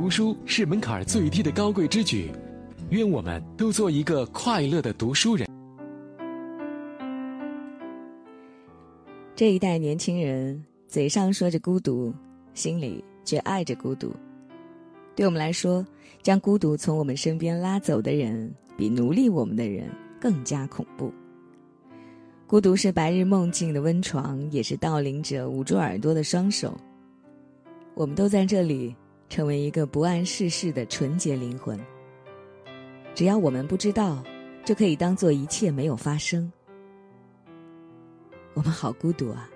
读书是门槛最低的高贵之举，愿我们都做一个快乐的读书人。这一代年轻人嘴上说着孤独，心里却爱着孤独。对我们来说，将孤独从我们身边拉走的人，比奴隶我们的人更加恐怖。孤独是白日梦境的温床，也是盗领者捂住耳朵的双手。我们都在这里，成为一个不谙世事的纯洁灵魂。只要我们不知道，就可以当做一切没有发生。我们好孤独啊！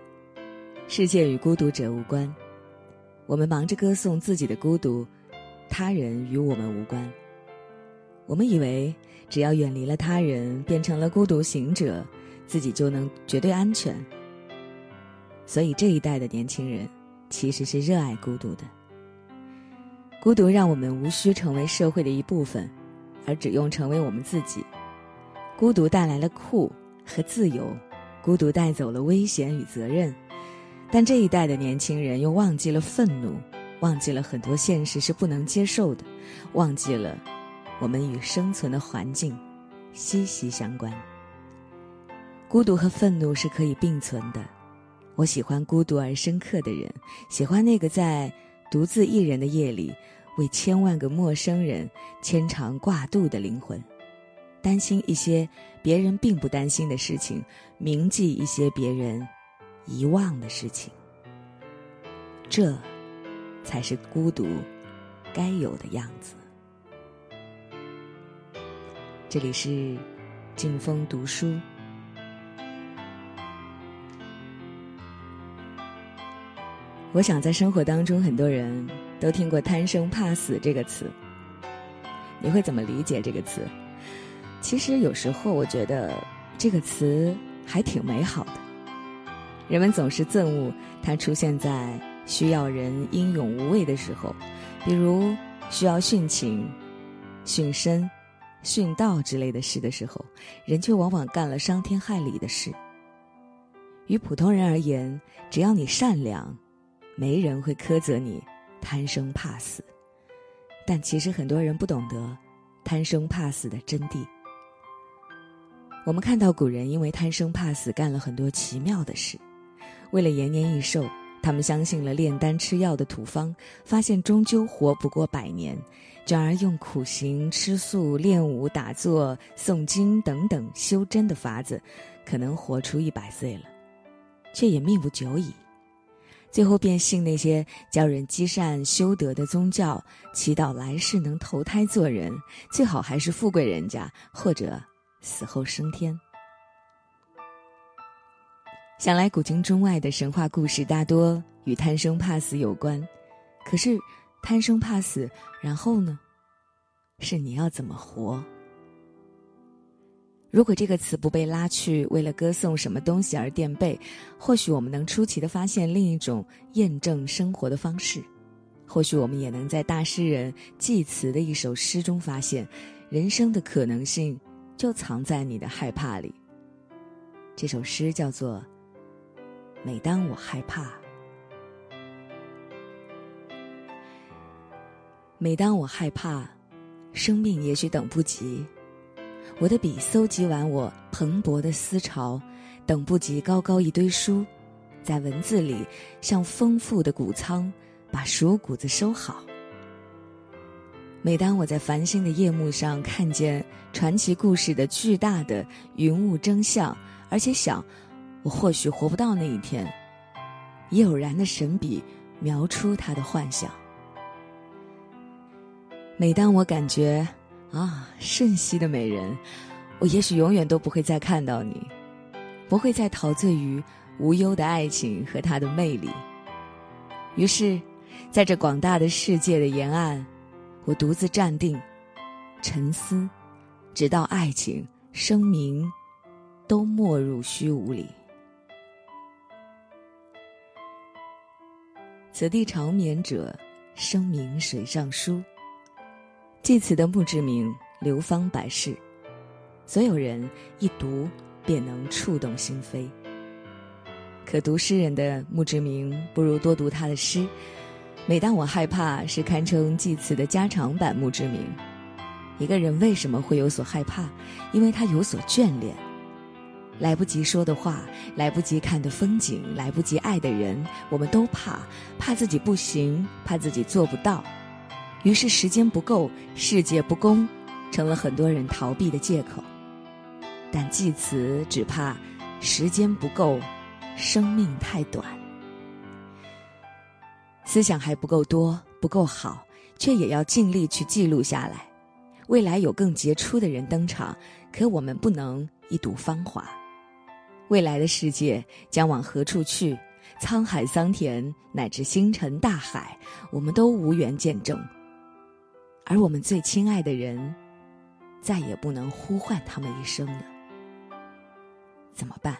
世界与孤独者无关，我们忙着歌颂自己的孤独。他人与我们无关。我们以为只要远离了他人，变成了孤独行者，自己就能绝对安全。所以这一代的年轻人其实是热爱孤独的。孤独让我们无需成为社会的一部分，而只用成为我们自己。孤独带来了酷和自由，孤独带走了危险与责任，但这一代的年轻人又忘记了愤怒。忘记了很多现实是不能接受的，忘记了我们与生存的环境息息相关。孤独和愤怒是可以并存的。我喜欢孤独而深刻的人，喜欢那个在独自一人的夜里为千万个陌生人牵肠挂肚的灵魂，担心一些别人并不担心的事情，铭记一些别人遗忘的事情。这。才是孤独该有的样子。这里是静风读书。我想在生活当中，很多人都听过“贪生怕死”这个词。你会怎么理解这个词？其实有时候我觉得这个词还挺美好的。人们总是憎恶它出现在。需要人英勇无畏的时候，比如需要殉情、殉身、殉道之类的事的时候，人却往往干了伤天害理的事。于普通人而言，只要你善良，没人会苛责你贪生怕死。但其实很多人不懂得贪生怕死的真谛。我们看到古人因为贪生怕死，干了很多奇妙的事，为了延年益寿。他们相信了炼丹吃药的土方，发现终究活不过百年，转而用苦行、吃素、练武、打坐、诵经等等修真的法子，可能活出一百岁了，却也命不久矣。最后便信那些教人积善修德的宗教，祈祷来世能投胎做人，最好还是富贵人家，或者死后升天。想来，古今中外的神话故事大多与贪生怕死有关。可是，贪生怕死，然后呢？是你要怎么活？如果这个词不被拉去为了歌颂什么东西而垫背，或许我们能出奇的发现另一种验证生活的方式。或许我们也能在大诗人济慈的一首诗中发现，人生的可能性就藏在你的害怕里。这首诗叫做。每当我害怕，每当我害怕，生命也许等不及。我的笔搜集完我蓬勃的思潮，等不及高高一堆书，在文字里像丰富的谷仓，把熟谷子收好。每当我在繁星的夜幕上看见传奇故事的巨大的云雾真相，而且想。我或许活不到那一天，以偶然的神笔描出他的幻想。每当我感觉啊，瞬息的美人，我也许永远都不会再看到你，不会再陶醉于无忧的爱情和它的魅力。于是，在这广大的世界的沿岸，我独自站定，沉思，直到爱情、生明都没入虚无里。此地长眠者，声明水上书。记此的墓志铭流芳百世，所有人一读便能触动心扉。可读诗人的墓志铭，不如多读他的诗。每当我害怕，是堪称祭词的加长版墓志铭。一个人为什么会有所害怕？因为他有所眷恋。来不及说的话，来不及看的风景，来不及爱的人，我们都怕，怕自己不行，怕自己做不到。于是时间不够，世界不公，成了很多人逃避的借口。但祭词只怕时间不够，生命太短。思想还不够多，不够好，却也要尽力去记录下来。未来有更杰出的人登场，可我们不能一睹芳华。未来的世界将往何处去？沧海桑田，乃至星辰大海，我们都无缘见证。而我们最亲爱的人，再也不能呼唤他们一声了。怎么办？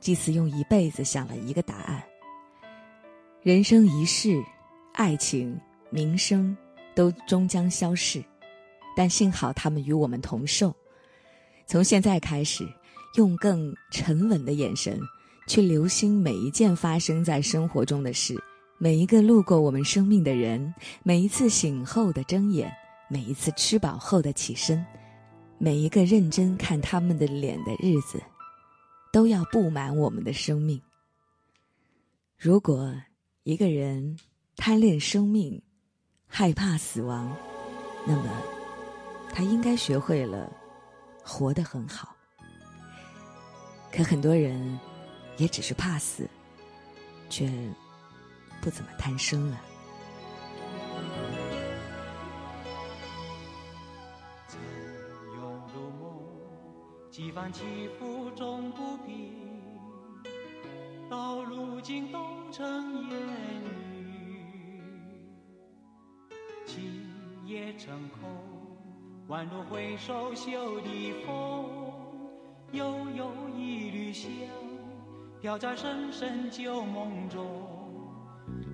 祭司用一辈子想了一个答案：人生一世，爱情、名声都终将消逝，但幸好他们与我们同寿。从现在开始，用更沉稳的眼神去留心每一件发生在生活中的事，每一个路过我们生命的人，每一次醒后的睁眼，每一次吃饱后的起身。每一个认真看他们的脸的日子，都要布满我们的生命。如果一个人贪恋生命，害怕死亡，那么他应该学会了活得很好。可很多人也只是怕死，却不怎么贪生了。几番起伏终不平，到如今都成烟雨。今夜成空，宛如回首袖的风，悠悠一缕香，飘在深深旧梦中。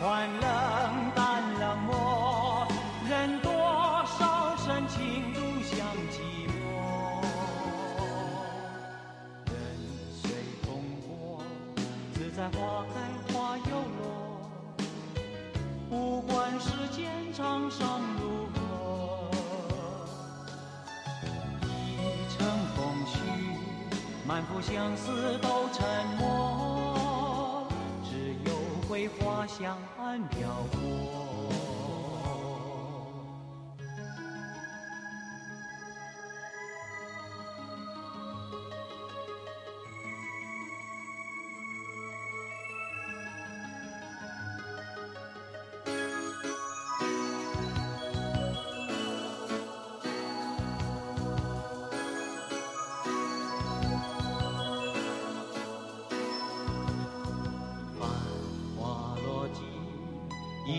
换冷淡冷漠，任多少深情独向寂寞。人随风过，自在花开花又落，不管世间沧桑如何，一程风絮。满腹相思都沉默，桂花香暗飘过。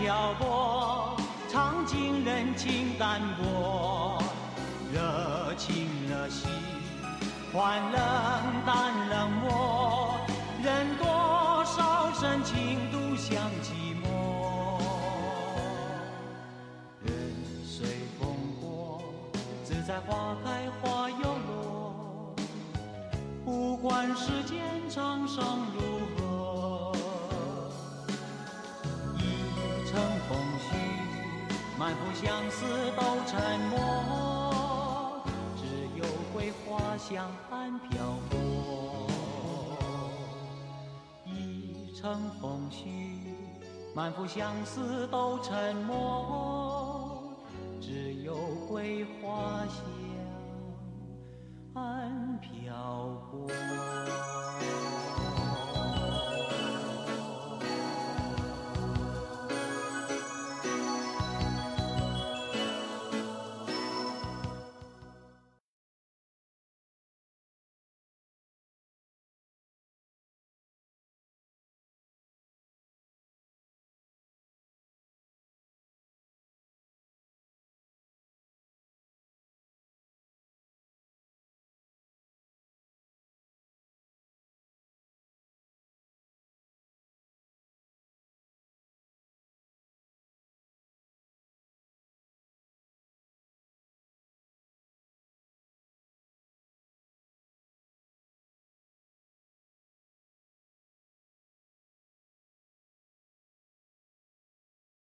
漂泊，尝尽人情淡薄，热情热心换冷淡冷漠，任多少深情独向寂寞。人随风过，自在花开花又落，不管世间沧桑如何。满腹相思都沉默，只有桂花香暗飘过。一程风絮，满腹相思都沉默，只有桂花香暗飘过。